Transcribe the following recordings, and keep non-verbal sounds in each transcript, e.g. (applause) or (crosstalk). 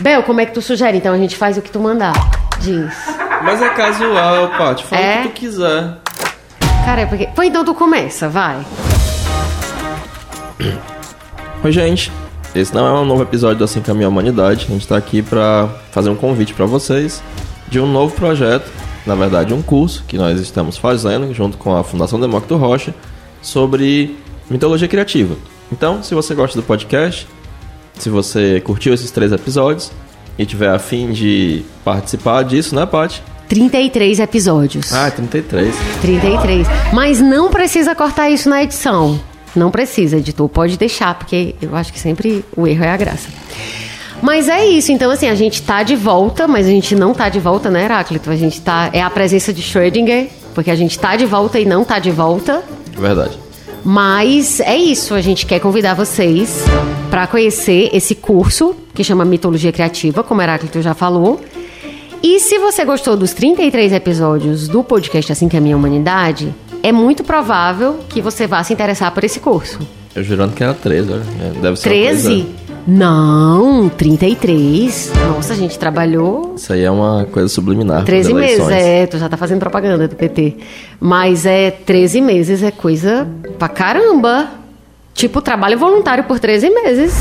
Bel, como é que tu sugere? Então a gente faz o que tu mandar. Diz. Mas é casual, Paty. Fala É? o que tu quiser. Cara, é porque. Pô, então tu começa, vai. Oi, gente. Esse não é um novo episódio do Assim Caminha a Humanidade. A gente tá aqui pra fazer um convite pra vocês de um novo projeto, na verdade, um curso que nós estamos fazendo junto com a Fundação Demócrito Rocha sobre mitologia criativa. Então, se você gosta do podcast, se você curtiu esses três episódios e tiver a fim de participar disso, né, Paty? 33 episódios. Ah, 33. 33. Mas não precisa cortar isso na edição. Não precisa, editor. Pode deixar, porque eu acho que sempre o erro é a graça. Mas é isso, então assim, a gente tá de volta, mas a gente não tá de volta, né, Heráclito? A gente tá. É a presença de Schrödinger, porque a gente tá de volta e não tá de volta. Verdade. Mas é isso, a gente quer convidar vocês para conhecer esse curso que chama Mitologia Criativa, como Heráclito já falou. E se você gostou dos 33 episódios do podcast Assim que é a Minha Humanidade, é muito provável que você vá se interessar por esse curso. Eu jurando que era 13, olha. É, Deve ser uma 13? Não, 33. Nossa, a gente trabalhou Isso aí é uma coisa subliminar. 13 das meses, é, tu já tá fazendo propaganda do PT. Mas é 13 meses é coisa pra caramba. Tipo, trabalho voluntário por 13 meses.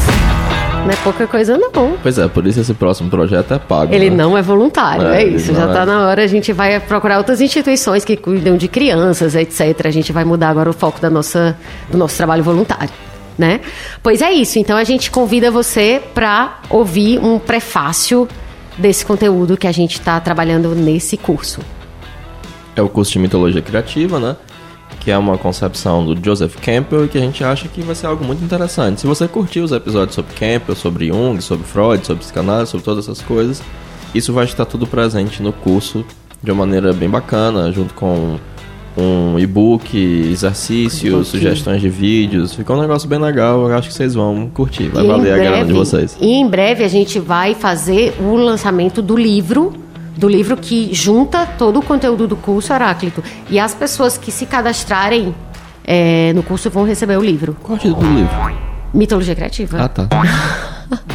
Não é pouca coisa, não. Pois é, por isso esse próximo projeto é pago. Ele né? não é voluntário, É, é, isso. Já é. tá na hora, a gente vai procurar outras instituições que cuidam de crianças, etc. A gente vai mudar agora o foco da nossa, do nosso trabalho voluntário. Né? Pois é isso, então a gente convida você para ouvir um prefácio desse conteúdo que a gente está trabalhando nesse curso. É o curso de mitologia criativa, né? Que é uma concepção do Joseph Campbell e que a gente acha que vai ser algo muito interessante. Se você curtiu os episódios sobre Campbell, sobre Jung, sobre Freud, sobre psicanálise, sobre todas essas coisas, isso vai estar tudo presente no curso de uma maneira bem bacana, junto com um e-book, exercícios, sugestões de vídeos. Ficou um negócio bem legal, eu acho que vocês vão curtir. Vai E valer a grana de breve- vocês. E em breve a gente vai fazer o lançamento do livro, do livro que junta todo o conteúdo do curso Heráclito. E as pessoas que se cadastrarem é, no curso vão receber o livro. Qual é o título do livro? Mitologia Criativa. Ah, tá. (laughs)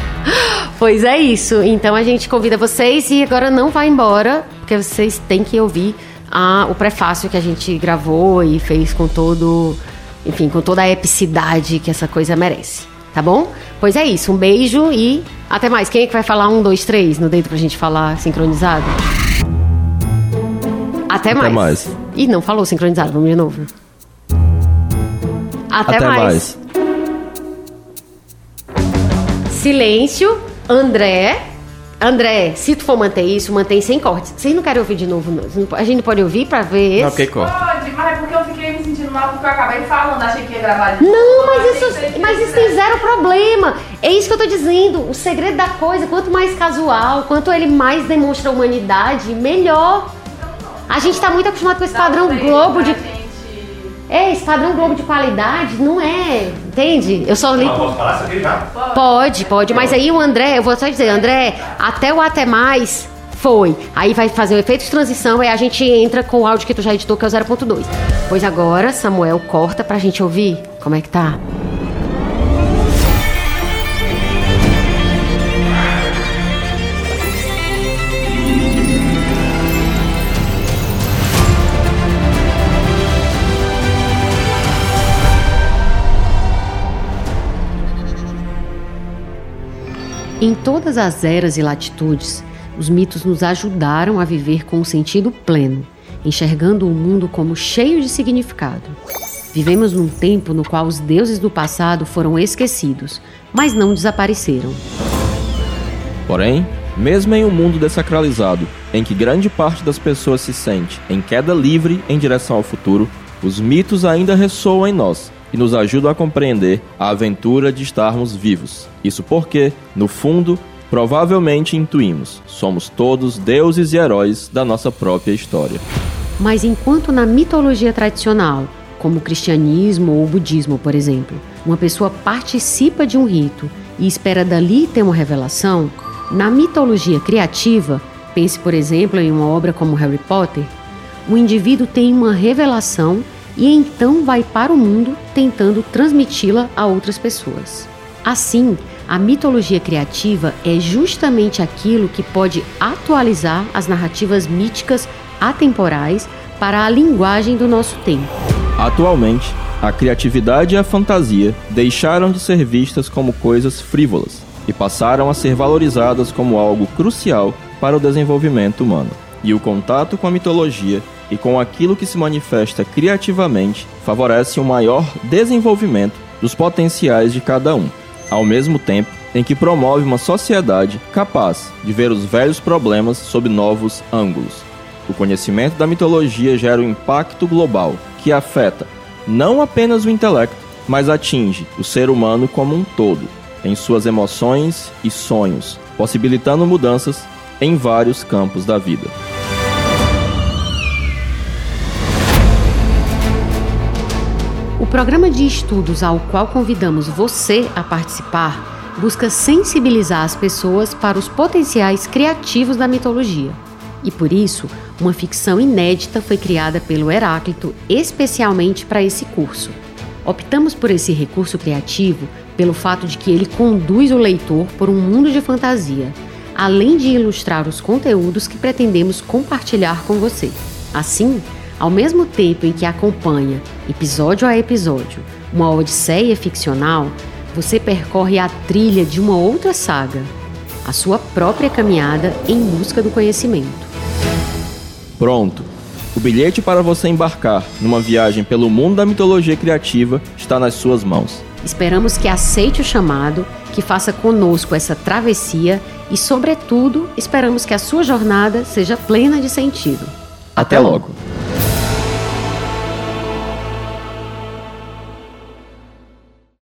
Pois é isso. Então a gente convida vocês e agora não vai embora, porque vocês têm que ouvir a- o prefácio que a gente gravou e fez com todo, enfim, com toda a epicidade que essa coisa merece. Tá bom? Pois é isso. Um beijo e até mais. Quem é que vai falar um, dois, três no dedo pra gente falar sincronizado? Até mais. mais. Ih, não falou sincronizado. Vamos de novo. Até, Até mais. mais. Silêncio, André. André, se tu for manter isso, mantém sem cortes. Vocês não querem ouvir de novo? não? Não A gente não pode ouvir pra ver Não, esse? porque corta. Pode, mas é porque eu fiquei me sentindo mal porque eu acabei falando, achei que ia gravar de Não, novo, mas achei isso, mas isso tem zero problema. É isso que eu tô dizendo. O segredo da coisa, quanto mais casual, quanto ele mais demonstra humanidade, melhor. A gente tá muito acostumado com esse Dá padrão um Globo de. É, esse padrão Globo de qualidade, não é. Entende? Eu só li. Posso falar isso aqui já? Pode, pode. Mas aí o André, eu vou só dizer, André, até o até mais foi. Aí vai fazer o efeito de transição e a gente entra com o áudio que tu já editou, que é o 0.2. Pois agora, Samuel, corta pra gente ouvir como é que tá. Em todas as eras e latitudes, os mitos nos ajudaram a viver com um sentido pleno, enxergando o mundo como cheio de significado. Vivemos num tempo no qual os deuses do passado foram esquecidos, mas não desapareceram. Porém, mesmo em um mundo desacralizado, em que grande parte das pessoas se sente em queda livre em direção ao futuro, os mitos ainda ressoam em nós e nos ajudam a compreender a aventura de estarmos vivos. Isso porque, no fundo, provavelmente intuímos, somos todos deuses e heróis da nossa própria história. Mas enquanto na mitologia tradicional, como o cristianismo ou o budismo, por exemplo, uma pessoa participa de um rito e espera dali ter uma revelação, na mitologia criativa, pense por exemplo em uma obra como Harry Potter, o indivíduo tem uma revelação e então vai para o mundo tentando transmiti-la a outras pessoas. Assim, A mitologia criativa é justamente aquilo que pode atualizar as narrativas míticas atemporais para a linguagem do nosso tempo. Atualmente, a criatividade e a fantasia deixaram de ser vistas como coisas frívolas e passaram a ser valorizadas como algo crucial para o desenvolvimento humano. E o contato com a mitologia e com aquilo que se manifesta criativamente favorece um maior desenvolvimento dos potenciais de cada um, ao mesmo tempo em que promove uma sociedade capaz de ver os velhos problemas sob novos ângulos. O conhecimento da mitologia gera um impacto global que afeta não apenas o intelecto, mas atinge o ser humano como um todo, em suas emoções e sonhos, possibilitando mudanças em vários campos da vida. Programa de estudos ao qual convidamos você a participar busca sensibilizar as pessoas para os potenciais criativos da mitologia. E por isso, uma ficção inédita foi criada pelo Heráclito especialmente para esse curso. Optamos por esse recurso criativo pelo fato de que ele conduz o leitor por um mundo de fantasia, além de ilustrar os conteúdos que pretendemos compartilhar com você. Assim, ao mesmo tempo em que acompanha, episódio a episódio, uma odisseia ficcional, você percorre a trilha de uma outra saga, a sua própria caminhada em busca do conhecimento. Pronto! O bilhete para você embarcar numa viagem pelo mundo da mitologia criativa está nas suas mãos. Esperamos que aceite o chamado, que faça conosco essa travessia e, sobretudo, esperamos que a sua jornada seja plena de sentido. Até, Até logo.